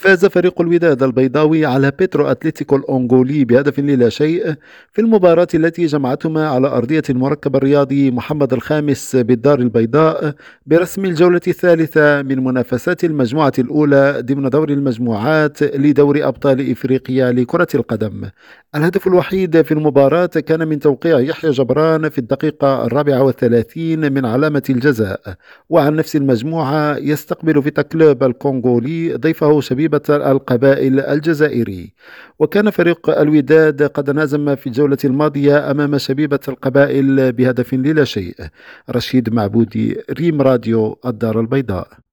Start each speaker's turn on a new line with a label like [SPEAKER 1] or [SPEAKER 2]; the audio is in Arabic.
[SPEAKER 1] فاز فريق الوداد البيضاوي على بيترو أتلتيكو الأنغولي بهدف لا شيء في المباراة التي جمعتهما على أرضية المركب الرياضي محمد الخامس بالدار البيضاء برسم الجولة الثالثة من منافسات المجموعة الأولى ضمن دور المجموعات لدور أبطال إفريقيا لكرة القدم. الهدف الوحيد في المباراة كان من توقيع يحيى جبران في الدقيقة الرابعة والثلاثين من علامة الجزاء. وعن نفس المجموعة يستقبل فيتا كلوب الكونغولي ضيفه شبيبة القبائل الجزائري. وكان فريق الوداد قد نازم في الجولة الماضية أمام شبيبة القبائل بهدف لا شيء رشيد معبودي ريم راديو الدار البيضاء.